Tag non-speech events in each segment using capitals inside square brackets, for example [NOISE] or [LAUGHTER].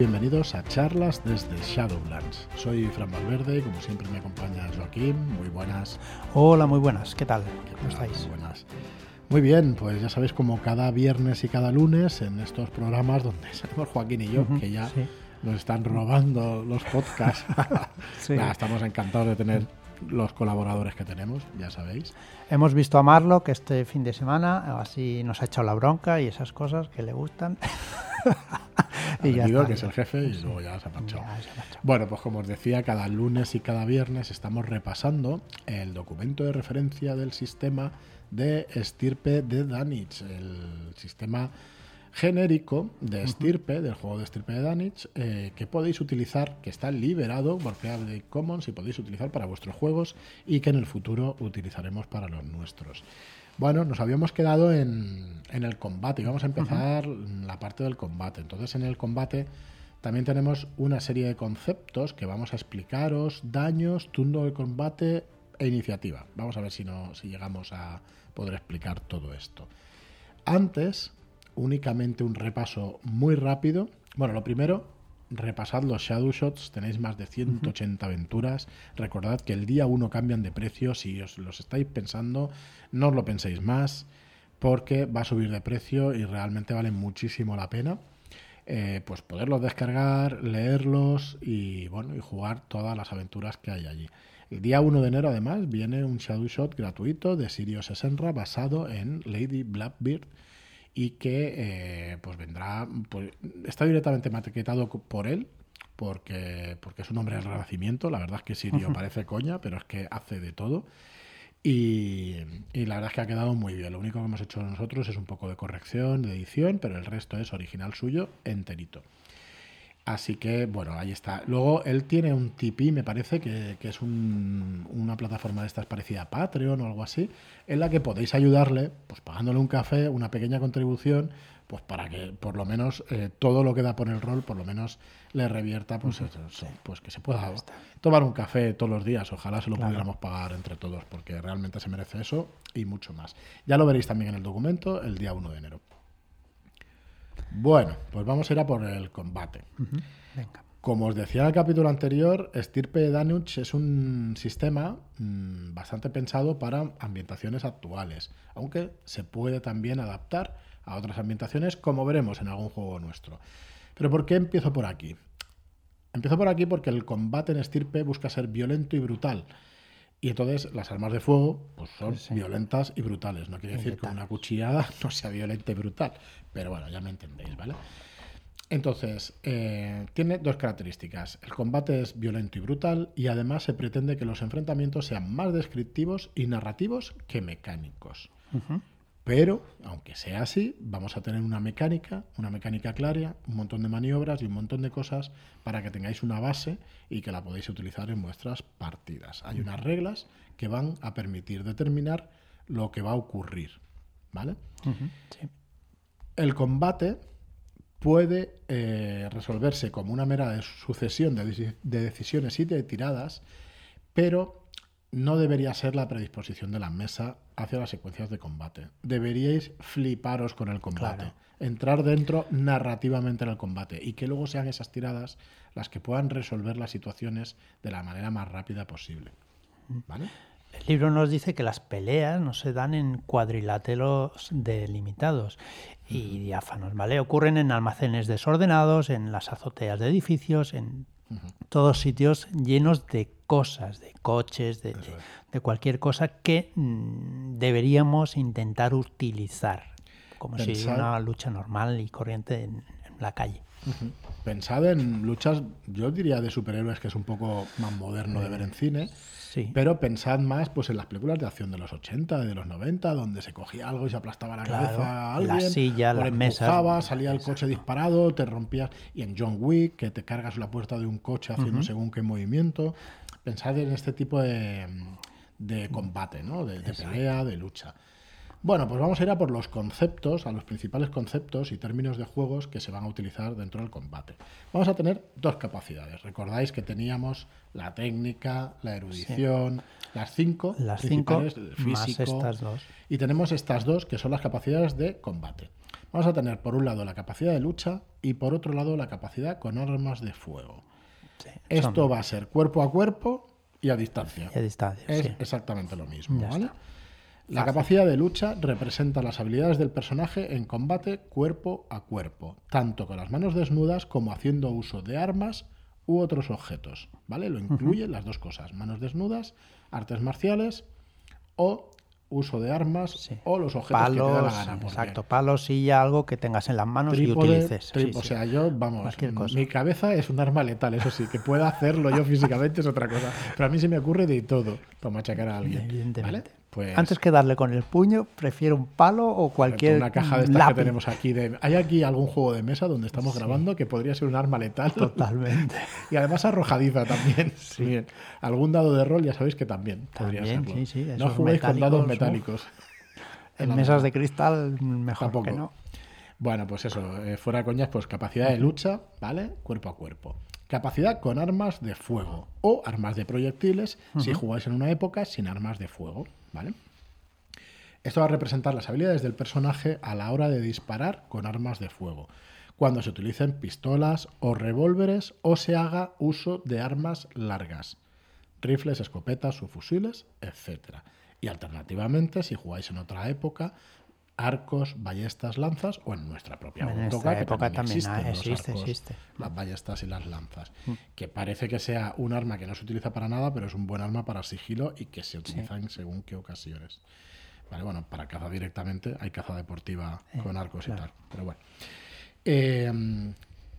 Bienvenidos a charlas desde Shadowlands. Soy Fran Valverde y como siempre me acompaña Joaquín. Muy buenas. Hola, muy buenas. ¿Qué tal? ¿Cómo estáis? Muy buenas. Muy bien, pues ya sabéis como cada viernes y cada lunes en estos programas donde [LAUGHS] salimos Joaquín y yo, que ya nos están robando los podcasts. [LAUGHS] [LAUGHS] estamos encantados de tener los colaboradores que tenemos, ya sabéis. Hemos visto a Marlo que este fin de semana así nos ha echado la bronca y esas cosas que le gustan. [LAUGHS] y ya está, que es el jefe y luego ya se ha marchado. Bueno, pues como os decía, cada lunes y cada viernes estamos repasando el documento de referencia del sistema de estirpe de Danich, el sistema genérico de estirpe, del juego de estirpe de Danich, eh, que podéis utilizar, que está liberado por Creative Commons y podéis utilizar para vuestros juegos y que en el futuro utilizaremos para los nuestros. Bueno, nos habíamos quedado en, el combate y vamos a empezar la parte del combate. Entonces, en el combate también tenemos una serie de conceptos que vamos a explicaros, daños, turno de combate e iniciativa. Vamos a ver si, no, si llegamos a poder explicar todo esto. Antes únicamente un repaso muy rápido. Bueno, lo primero, repasad los Shadow Shots, tenéis más de 180 aventuras. Recordad que el día 1 cambian de precio, si os los estáis pensando, no os lo penséis más, porque va a subir de precio y realmente vale muchísimo la pena. Eh, pues poderlos descargar, leerlos y bueno, y jugar todas las aventuras que hay allí. El día 1 de enero, además, viene un Shadow Shot gratuito de Sirius Esenra basado en Lady Blackbeard y que eh, pues vendrá, pues, está directamente maquetado por él, porque, porque es un hombre del renacimiento, la verdad es que Sirio parece coña, pero es que hace de todo. Y, y, la verdad es que ha quedado muy bien. Lo único que hemos hecho nosotros es un poco de corrección, de edición, pero el resto es original suyo, enterito. Así que, bueno, ahí está. Luego, él tiene un Tipeee, me parece, que, es una plataforma de estas parecida a Patreon o algo así, en la que podéis ayudarle, pues pagándole un café, una pequeña contribución, pues para que por lo menos eh, todo lo que da por el rol, por lo menos le revierta, pues, pues que se pueda tomar un café todos los días. Ojalá se lo pudiéramos pagar entre todos, porque realmente se merece eso y mucho más. Ya lo veréis también en el documento el día 1 de enero. Bueno, pues vamos a ir a por el combate. Como os decía en el capítulo anterior, Stirpe Danuch es un sistema mm, bastante pensado para ambientaciones actuales, aunque se puede también adaptar a otras ambientaciones, como veremos en algún juego nuestro. Pero ¿por qué empiezo por aquí? Empiezo por aquí porque el combate en Stirpe busca ser violento y brutal, y entonces las armas de fuego pues son violentas y brutales. No quiere decir que una cuchillada [LAUGHS] no sea violenta y brutal. Pero bueno, ya me entendéis, ¿vale? Entonces, eh, tiene dos características. El combate es violento y brutal y además se pretende que los enfrentamientos sean más descriptivos y narrativos que mecánicos. Pero, aunque sea así, vamos a tener una mecánica, una mecánica clara, un montón de maniobras y un montón de cosas para que tengáis una base y que la podéis utilizar en vuestras partidas. Hay unas reglas que van a permitir determinar lo que va a ocurrir. ¿Vale? El combate puede eh, resolverse como una mera sucesión de, de decisiones y de tiradas, pero no debería ser la predisposición de la mesa hacia las secuencias de combate. Deberíais fliparos con el combate, entrar dentro narrativamente en el combate y que luego sean esas tiradas las que puedan resolver las situaciones de la manera más rápida posible. ¿Vale? El libro nos dice que las peleas no se dan en cuadriláteros delimitados y diáfanos, ¿vale? Ocurren en almacenes desordenados, en las azoteas de edificios, en todos sitios llenos de cosas, de coches, de, cualquier cosa que mm, deberíamos intentar utilizar, como si si una lucha normal y corriente en, la calle. Pensad en luchas, yo diría de superhéroes, que es un poco más moderno de ver en cine. Pero pensad más pues en las películas de acción de los 80, de los 90, donde se cogía algo y se aplastaba la cabeza a alguien. La silla, las mesas. salía el coche disparado, te rompías. Y en John Wick, que te cargas la puerta de un coche haciendo según qué movimiento. Pensad en este tipo de, de combate, ¿no? de pelea, de lucha. Bueno, pues vamos a ir a por los conceptos, a los principales conceptos y términos de juegos que se van a utilizar dentro del combate. Vamos a tener dos capacidades. Recordáis que teníamos la técnica, la erudición, las cinco las cinco físico, estas dos. Y tenemos estas dos que son las capacidades de combate. vamos a tener por un lado la capacidad de lucha y por otro lado la capacidad con armas de fuego. Esto va a ser cuerpo a cuerpo y a distancia. Y a distancia. Es exactamente lo mismo, ¿vale? La capacidad de lucha representa las habilidades del personaje en combate cuerpo a cuerpo, tanto con las manos desnudas como haciendo uso de armas u otros objetos, ¿vale? Lo incluye las dos cosas, manos desnudas, artes marciales o uso de armas o los objetos que te da la gana. Exacto, palos, y algo que tengas en las manos y utilices. o sea, yo, vamos, mi cabeza es un arma letal, eso sí, que pueda hacerlo yo [LAUGHS] físicamente es otra cosa. Pero a mí se me ocurre de todo para machacar a alguien. ¿vale? Pues Antes que darle con el puño, prefiero un palo o cualquier. Una caja de estas que tenemos aquí. De... ¿Hay aquí algún juego de mesa donde estamos grabando que podría ser un arma letal? Totalmente. [LAUGHS] y además arrojadiza también. Sí. Algún dado de rol ya sabéis que también, podría serlo. no juguéis con dados metálicos. [LAUGHS] En mesas de cristal, mejor que no. Bueno, pues eso, eh, fuera coñas, pues capacidad de lucha, ¿vale? Cuerpo a cuerpo. Capacidad con armas de fuego o armas de proyectiles si jugáis en una época sin armas de fuego. ¿Vale? Esto va a representar las habilidades del personaje a la hora de disparar con armas de fuego, cuando se utilicen pistolas o revólveres o se haga uso de armas largas, rifles, escopetas o fusiles, etc. Y alternativamente, si jugáis en otra época, arcos, ballestas, lanzas o en nuestra propia en época también, existe, existe. Las ballestas y las lanzas. Mm. Que parece que sea un arma que no se utiliza para nada, pero es un buen arma para sigilo y que se utiliza en según qué ocasiones. Vale, bueno, para caza directamente hay caza deportiva eh, con arcos y tal. Pero bueno. Em,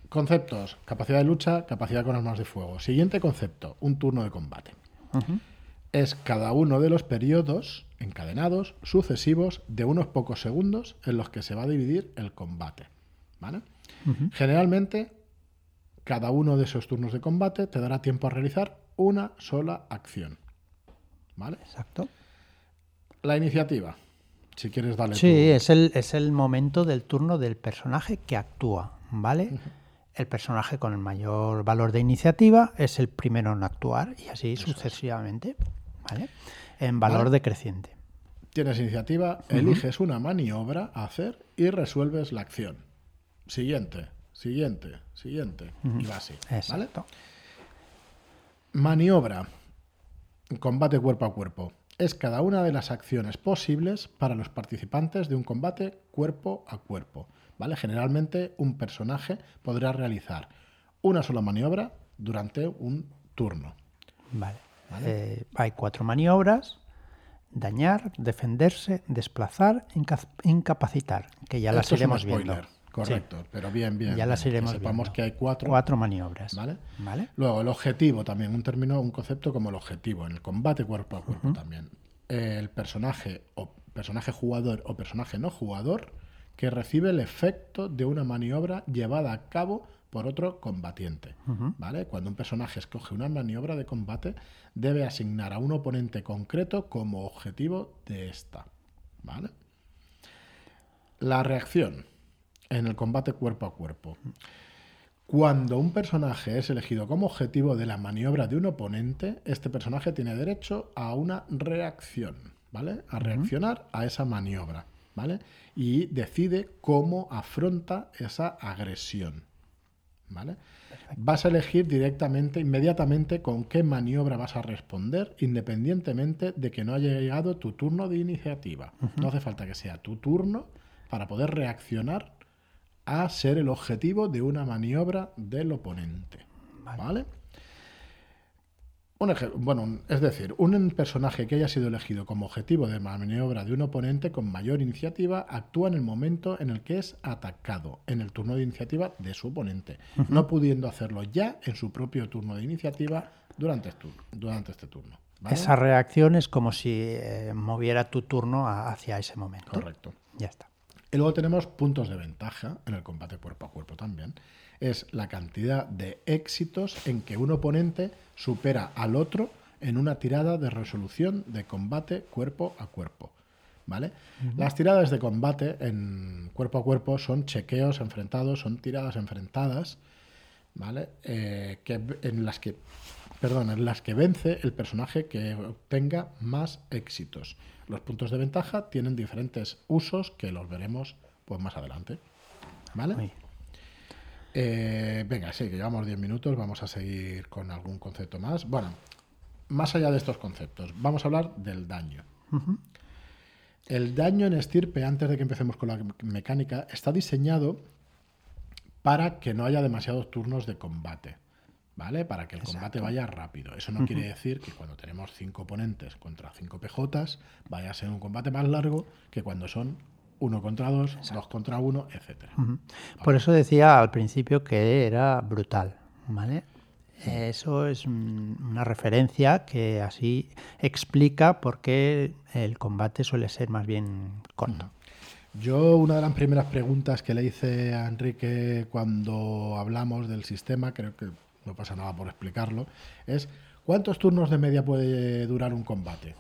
conceptos: capacidad de lucha, capacidad con armas de fuego. Siguiente concepto: un turno de combate es cada uno de los periodos encadenados sucesivos de unos pocos segundos en los que se va a dividir el combate. ¿vale? Generalmente, cada uno de esos turnos de combate te dará tiempo a realizar una sola acción. ¿Vale? Exacto. La iniciativa. Si quieres darle. Sí, es, el, es el momento del turno del personaje que actúa. ¿Vale? El personaje con el mayor valor de iniciativa es el primero en actuar y así sucesivamente. En valor decreciente. Tienes iniciativa, eliges una maniobra a hacer y resuelves la acción. Siguiente, siguiente, siguiente. Y va así. Maniobra. Combate cuerpo a cuerpo. Es cada una de las acciones posibles para los participantes de un combate cuerpo a cuerpo. ¿Vale? Generalmente un personaje podrá realizar una sola maniobra durante un turno. Vale. Eh, hay cuatro maniobras, dañar, defenderse, desplazar, incapacitar, que ya las iremos viendo. Correcto, pero bien, bien. Ya las iremos que sepamos que hay cuatro. Cuatro maniobras. ¿vale? Luego, el objetivo también, un término, un concepto como el objetivo, en el combate cuerpo a cuerpo también. el personaje o personaje jugador o personaje no jugador que recibe el efecto de una maniobra llevada a cabo por otro combatiente. ¿vale? Cuando un personaje escoge una maniobra de combate, debe asignar a un oponente concreto como objetivo de esta. ¿vale? La reacción en el combate cuerpo a cuerpo. Cuando un personaje es elegido como objetivo de la maniobra de un oponente, este personaje tiene derecho a una reacción, ¿vale? A reaccionar a esa maniobra, ¿vale? Y decide cómo afronta esa agresión. ¿Vale? Vas a elegir directamente, inmediatamente, con qué maniobra vas a responder, independientemente de que no haya llegado tu turno de iniciativa. No hace falta que sea tu turno para poder reaccionar a ser el objetivo de una maniobra del oponente. ¿Vale? Bueno, es decir, un personaje que haya sido elegido como objetivo de maniobra de un oponente con mayor iniciativa actúa en el momento en el que es atacado, en el turno de iniciativa de su oponente, no pudiendo hacerlo ya en su propio turno de iniciativa durante, durante este turno. Esa reacción es como si eh, moviera tu turno hacia ese momento. Correcto. Ya está. Y luego tenemos puntos de ventaja en el combate cuerpo a cuerpo también. Es la cantidad de éxitos en que un oponente supera al otro en una tirada de resolución de combate cuerpo a cuerpo. ¿Vale? Las tiradas de combate en cuerpo a cuerpo son chequeos enfrentados, son tiradas enfrentadas, ¿vale? Eh, que, en las que, perdón, en las que vence el personaje que obtenga más éxitos. Los puntos de ventaja tienen diferentes usos que los veremos pues más adelante. ¿Vale? Eh, venga, sí, que llevamos 10 minutos, vamos a seguir con algún concepto más. Bueno, más allá de estos conceptos, vamos a hablar del daño. El daño en estirpe, antes de que empecemos con la mecánica, está diseñado para que no haya demasiados turnos de combate. ¿Vale? Para que el combate vaya rápido. Eso no quiere decir que cuando tenemos cinco oponentes contra cinco PJs vaya a ser un combate más largo que cuando son uno contra dos, dos contra uno, etc. Por eso decía al principio que era brutal. ¿Vale? Eso es una referencia que así explica por qué el combate suele ser más bien corto. Yo una de las primeras preguntas que le hice a Enrique cuando hablamos del sistema, creo que no pasa nada por explicarlo, es ¿cuántos turnos de media puede durar un combate?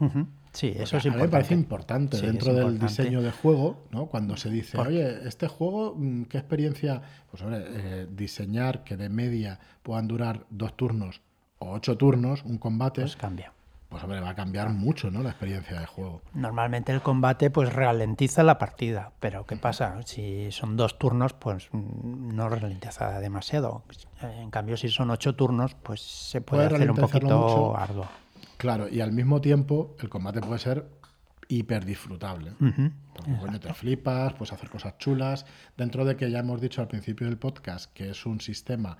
Sí, eso es importante. A mí me parece importante dentro del diseño de juego, ¿no? Cuando se dice, oye, este juego, mm, ¿qué experiencia? Pues, hombre, eh, diseñar que de media puedan durar dos turnos o ocho turnos un combate. Pues cambia. Pues, hombre, va a cambiar mucho, ¿no? La experiencia de juego. Normalmente el combate, pues, ralentiza la partida. Pero, ¿qué pasa? Si son dos turnos, pues, mm, no ralentiza demasiado. En cambio, si son ocho turnos, pues se puede, hacer un poquito arduo. Claro, y al mismo tiempo el combate puede ser hiper disfrutable. Porque te flipas, puedes hacer cosas chulas. Dentro de que ya hemos dicho al principio del podcast que es un sistema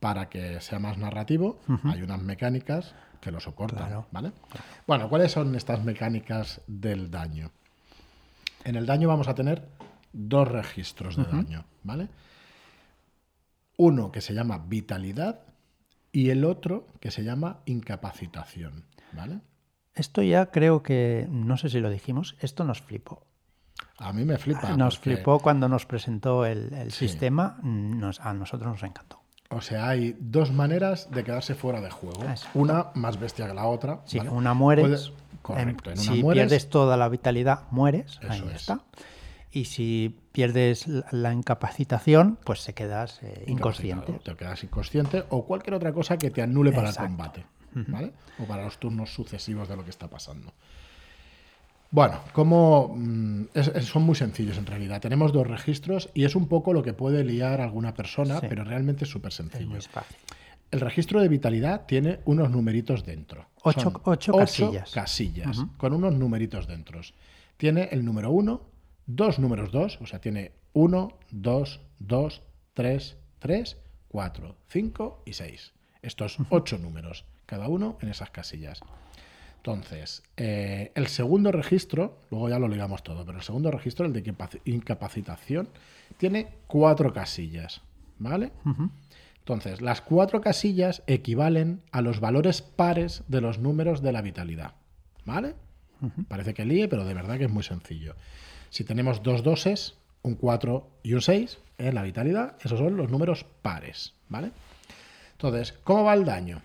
para que sea más narrativo, hay unas mecánicas que lo soportan. ¿vale? Bueno, ¿cuáles son estas mecánicas del daño? En el daño vamos a tener dos registros de daño, ¿vale? Uno que se llama vitalidad y el otro que se llama incapacitación. ¿vale? Esto ya creo que, no sé si lo dijimos, esto nos flipó. A mí me flipa. Nos flipó cuando nos presentó el, sistema, a nosotros nos encantó. O sea, hay dos maneras de quedarse fuera de juego. Una más bestia que la otra. Sí, una mueres. correcto, en una si pierdes toda la vitalidad, mueres. ahí está. Y si pierdes la incapacitación, pues te quedas eh, inconsciente. Te quedas inconsciente o cualquier otra cosa que te anule para el combate. ¿vale? O para los turnos sucesivos de lo que está pasando. Bueno, como mm, son muy sencillos en realidad. Tenemos dos registros y es un poco lo que puede liar alguna persona, pero realmente es súper sencillo. El registro de vitalidad tiene unos numeritos dentro. Ocho, casillas. casillas con unos numeritos dentro. Tiene el número uno, dos números dos, o sea, tiene uno, dos, dos, tres, tres, cuatro, cinco y seis. Estos ocho números cada uno en esas casillas. Entonces, eh, el segundo registro, luego ya lo ligamos todo, pero el segundo registro, el de incapacitación, tiene cuatro casillas, ¿vale? Entonces, las cuatro casillas equivalen a los valores pares de los números de la vitalidad, ¿vale? Parece que líe, pero de verdad que es muy sencillo. Si tenemos dos doses, un 4 y un 6 en la vitalidad, esos son los números pares, ¿vale? Entonces, ¿cómo va el daño?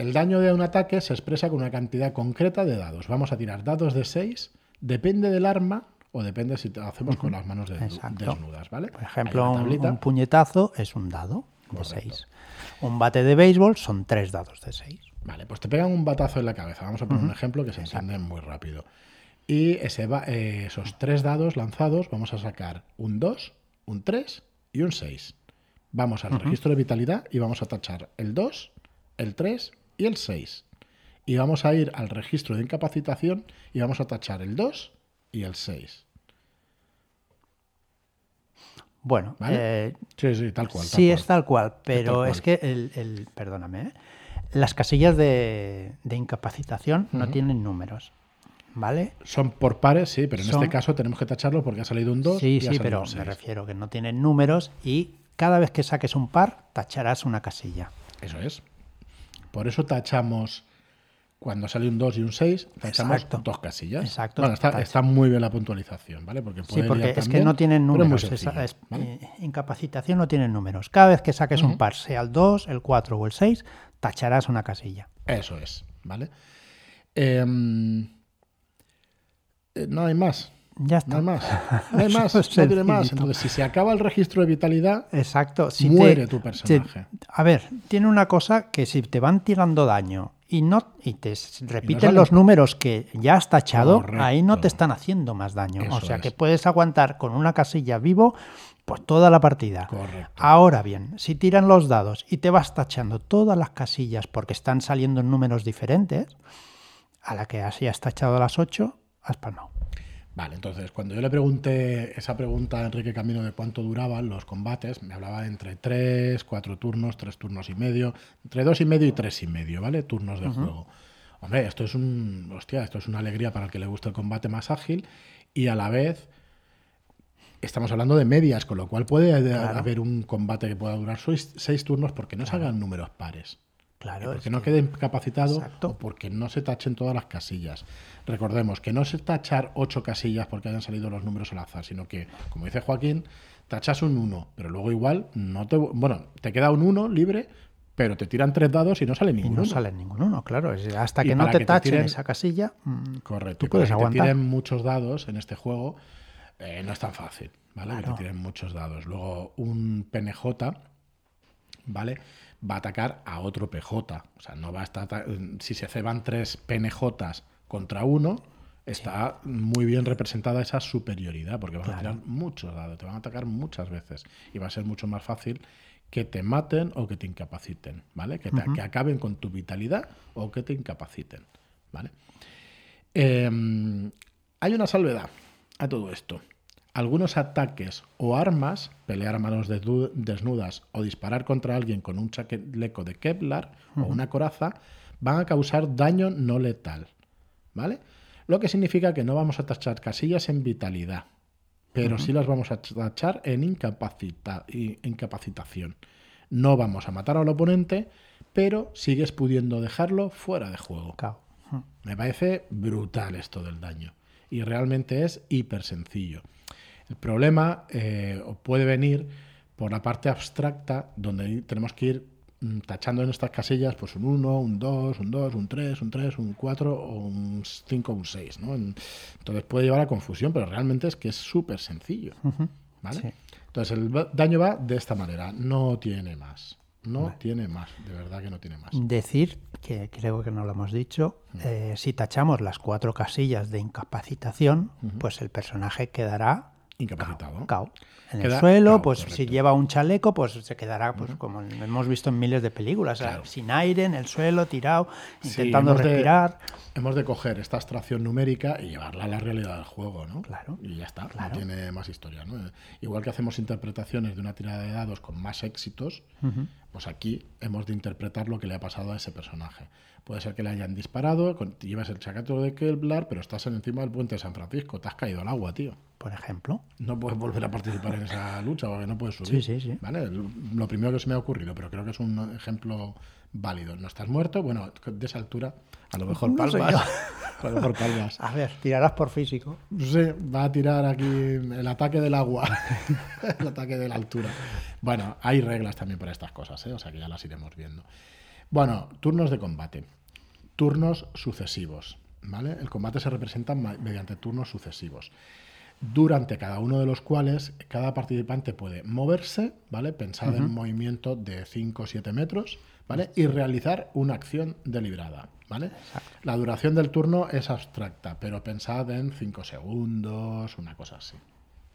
El daño de un ataque se expresa con una cantidad concreta de dados. Vamos a tirar dados de 6, depende del arma o depende si lo hacemos con las manos desnudas, ¿vale? Por ejemplo, un, puñetazo es un dado de 6. Un bate de béisbol son tres dados de 6. Vale, pues te pegan un batazo en la cabeza. Vamos a poner un ejemplo que se entiende muy rápido. Y ese eh, esos tres dados lanzados vamos a sacar un 2, un 3 y un 6. Vamos al registro de vitalidad y vamos a tachar el 2, el 3 y el 6. Y vamos a ir al registro de incapacitación y vamos a tachar el 2 y el 6. Bueno, eh, sí, sí, tal cual. sí, es tal cual, pero es, que el, perdóname, ¿eh? las casillas de, incapacitación no tienen números. ¿Vale? Son por pares, sí, pero en este caso tenemos que tacharlo porque ha salido un 2. Sí, sí, pero me refiero que no tienen números y cada vez que saques un par, tacharás una casilla. Eso es. Por eso tachamos, cuando sale un 2 y un 6, tachamos dos casillas. Exacto. Bueno, está, muy bien la puntualización, ¿vale? Porque sí, porque es que no tienen números. Eh, incapacitación no tienen números. Cada vez que saques un par, sea el 2, el 4 o el 6, tacharás una casilla. Eso es, ¿vale? Em, eh, no hay más. Ya está. [LAUGHS] No hay más. No hay más. no tiene más. Entonces, si se acaba el registro de vitalidad, Exacto. muere tu personaje. a ver, tiene una cosa que si te van tirando daño y no y te repiten los números que ya has tachado, ahí no te están haciendo más daño. o sea que puedes aguantar con una casilla vivo pues toda la partida. Ahora bien, si tiran los dados y te vas tachando todas las casillas porque están saliendo en números diferentes, a la que así has tachado las 8, has palmado. Vale, entonces cuando yo le pregunté esa pregunta a Enrique Camino de cuánto duraban los combates, me hablaba de entre 3, 4 turnos, 3 turnos y medio, entre 2 y medio y 3 y medio, ¿vale? Turnos de juego. Hombre, esto es un. Hostia, esto es una alegría para el que le gusta el combate más ágil y a la vez estamos hablando de medias, con lo cual puede haber un combate que pueda durar 6 turnos porque no se hagan números pares. Claro. Porque no quede incapacitado o porque no se tachen todas las casillas. Recordemos que no se tachar ocho casillas porque hayan salido los números al azar, sino que, como dice Joaquín, tachas un 1, pero luego igual no te. Bueno, te queda un 1 libre, pero te tiran tres dados y no sale ninguno. no sale ninguno, claro. Hasta que no te, tachen esa casilla, mm, correcto, tú puedes aguantar. Que te tiren muchos dados en este juego, eh, no es tan fácil, ¿vale? Que te tiren muchos dados. Luego, un PNJ, ¿vale? Va a atacar a otro PJ. O sea, no va a estar. Si se ceban tres PNJs contra uno, está muy bien representada esa superioridad, porque van a tirar muchos dados, te van a atacar muchas veces. Y va a ser mucho más fácil que te maten o que te incapaciten, ¿vale? Que, que acaben con tu vitalidad o que te incapaciten, ¿vale? Em, hay una salvedad a todo esto algunos ataques o armas, pelear a manos desnudas o disparar contra alguien con un chaleco de Kevlar o una coraza, van a causar daño no letal. ¿Vale? Lo que significa que no vamos a tachar casillas en vitalidad, pero sí las vamos a tachar en incapacitación. No vamos a matar al oponente, pero sigues pudiendo dejarlo fuera de juego. Me parece brutal esto del daño. Y realmente es hiper sencillo. El problema eh, puede venir por la parte abstracta, donde tenemos que ir mm, tachando en estas casillas pues un 1, un 2, un 2, un 3, un 3, un 4 o un 5 un 6. ¿no? Entonces puede llevar a confusión, pero realmente es que es súper sencillo. ¿vale? Entonces el daño va de esta manera, no tiene más. No tiene más, de verdad que no tiene más. Decir, que creo que no lo hemos dicho, eh, si tachamos las cuatro casillas de incapacitación, pues el personaje quedará Incapacitado. En el suelo, pues si lleva un chaleco, pues se quedará, pues como hemos visto en miles de películas, sin aire, en el suelo, tirado, intentando respirar. hemos de coger esta abstracción numérica y llevarla a la realidad del juego, ¿no? Claro. Y ya está, no tiene más historia, ¿no? Igual que hacemos interpretaciones de una tirada de dados con más éxitos, pues aquí hemos de interpretar lo que le ha pasado a ese personaje. Puede ser que le hayan disparado, llevas el chacato de Kevlar, pero estás encima del puente de San Francisco, te has caído al agua, tío. Por ejemplo. No puedes volver a participar en esa lucha porque no puedes subir. Sí, sí, sí. ¿Vale? Lo primero que se me ha ocurrido, pero creo que es un ejemplo válido. No estás muerto, bueno, de esa altura, a lo mejor palmas. [LAUGHS] a lo mejor palmas. A ver, tirarás por físico. Sí, va a tirar aquí el ataque del agua, [LAUGHS] el ataque de la altura. Bueno, hay reglas también para estas cosas, ¿eh? o sea que ya las iremos viendo. Bueno, turnos de combate. Turnos sucesivos. ¿vale? El combate se representa mediante turnos sucesivos. Durante cada uno de los cuales cada participante puede moverse, ¿vale? Pensad en un movimiento de 5 o 7 metros, ¿vale? Y realizar una acción deliberada, ¿vale? La duración del turno es abstracta, pero pensad en 5 segundos, una cosa así.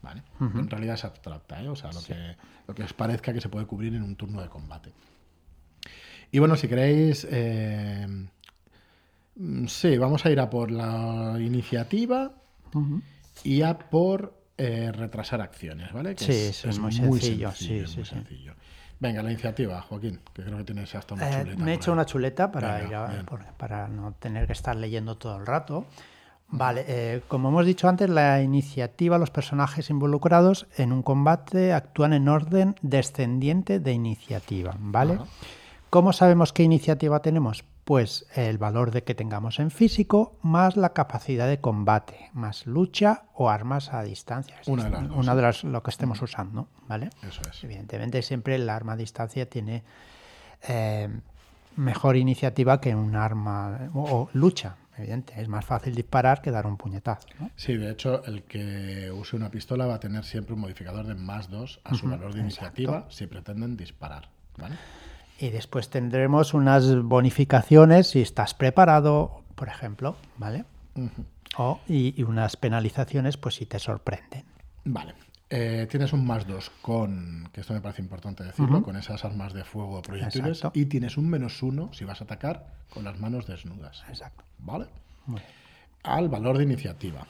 ¿Vale? En realidad es abstracta, ¿eh? o sea, lo, que, lo que os parezca que se puede cubrir en un turno de combate. Y bueno, si queréis, eh, sí, vamos a ir a por la iniciativa y a por eh, retrasar acciones, ¿vale? sí, es, muy, sencillo, sí, sí, sencillo. Venga, la iniciativa, Joaquín, que creo que tienes hasta una eh, chuleta. Me he hecho una chuleta para, para no tener que estar leyendo todo el rato. Vale, como hemos dicho antes, la iniciativa, los personajes involucrados en un combate actúan en orden descendiente de iniciativa, ¿vale? ¿Cómo sabemos qué iniciativa tenemos? Pues el valor de que tengamos en físico más la capacidad de combate, más lucha o armas a distancia. Una de las, una de las lo que estemos usando, ¿vale? Eso es. Evidentemente siempre el arma a distancia tiene eh, mejor iniciativa que un arma o, lucha. Evidente, es más fácil disparar que dar un puñetazo. Sí, de hecho, el que use una pistola va a tener siempre un modificador de más 2 a su valor de iniciativa si pretenden disparar. ¿vale? Y después tendremos unas bonificaciones si estás preparado, por ejemplo, ¿vale? o, y, unas penalizaciones, pues si te sorprenden. Vale. Eh, tienes un más dos con, que esto me parece importante decirlo, con esas armas de fuego proyectiles. Y tienes un menos uno si vas a atacar con las manos desnudas. Exacto. ¿Vale? Al valor de iniciativa.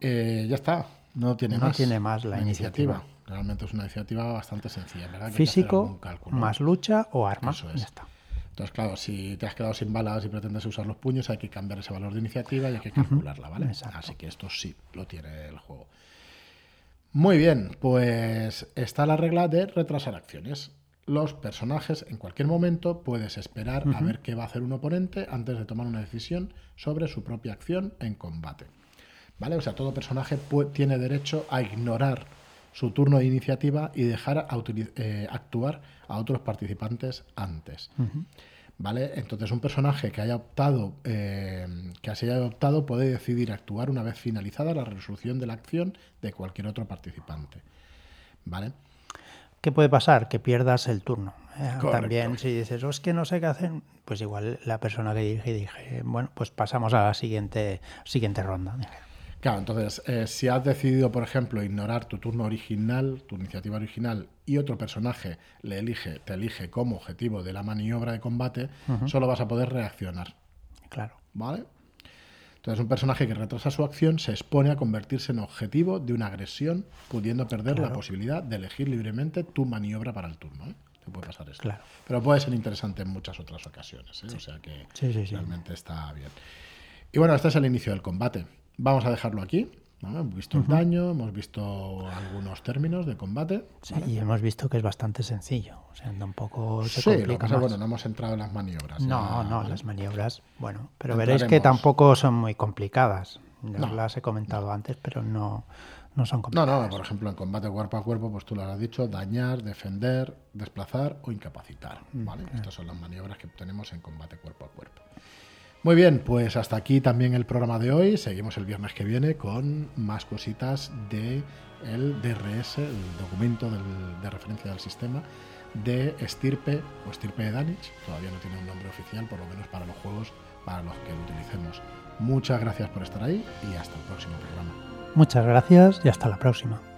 Eh, ya está. No tiene no más. tiene más la, iniciativa. Realmente es una iniciativa bastante sencilla. ¿verdad? Físico, más lucha o arma. Eso es. Ya está. Entonces, claro, si te has quedado sin balas y pretendes usar los puños, hay que cambiar ese valor de iniciativa y hay que calcularla, ¿vale? Así que esto sí lo tiene el juego. Muy bien, pues está la regla de retrasar acciones. Los personajes en cualquier momento puedes esperar a ver qué va a hacer un oponente antes de tomar una decisión sobre su propia acción en combate. ¿Vale? O sea, todo personaje tiene derecho a ignorar su turno de iniciativa y dejar eh, actuar a otros participantes antes. ¿Vale? Entonces un personaje que haya optado, eh, que se haya optado puede decidir actuar una vez finalizada la resolución de la acción de cualquier otro participante. ¿Vale? ¿Qué puede pasar? Que pierdas el turno. Eh, también si dices, oh, es que no sé qué hacer, pues igual la persona que dirige dije, bueno, pues pasamos a la siguiente, siguiente ronda. Claro, entonces, eh, si has decidido, por ejemplo, ignorar tu turno original, tu iniciativa original, y otro personaje le elige, te elige como objetivo de la maniobra de combate, solo vas a poder reaccionar. Claro. ¿Vale? Entonces, un personaje que retrasa su acción se expone a convertirse en objetivo de una agresión, pudiendo perder la posibilidad de elegir libremente tu maniobra para el turno. ¿eh? Te puede pasar esto. Claro. Pero puede ser interesante en muchas otras ocasiones. ¿eh? O sea que realmente está bien. Y bueno, este es el inicio del combate. Vamos a dejarlo aquí. Hemos visto el daño, hemos visto algunos términos de combate. Sí, y hemos visto que es bastante sencillo. O sea, un poco se sí, lo que bueno, no hemos entrado en las maniobras. No, no, las maniobras, bueno, pero veréis que tampoco son muy complicadas. No. las he comentado antes, pero no, no son complicadas. No, no, por ejemplo, en combate cuerpo a cuerpo, pues tú lo has dicho, dañar, defender, desplazar o incapacitar. ¿vale? Mm, Estas son las maniobras que tenemos en combate cuerpo a cuerpo. Muy bien, pues hasta aquí también el programa de hoy. Seguimos el viernes que viene con más cositas de el DRS, el documento de referencia del sistema de estirpe o estirpe de Danich. Todavía no tiene un nombre oficial, por lo menos para los juegos para los que lo utilicemos. Muchas gracias por estar ahí y hasta el próximo programa. Muchas gracias y hasta la próxima.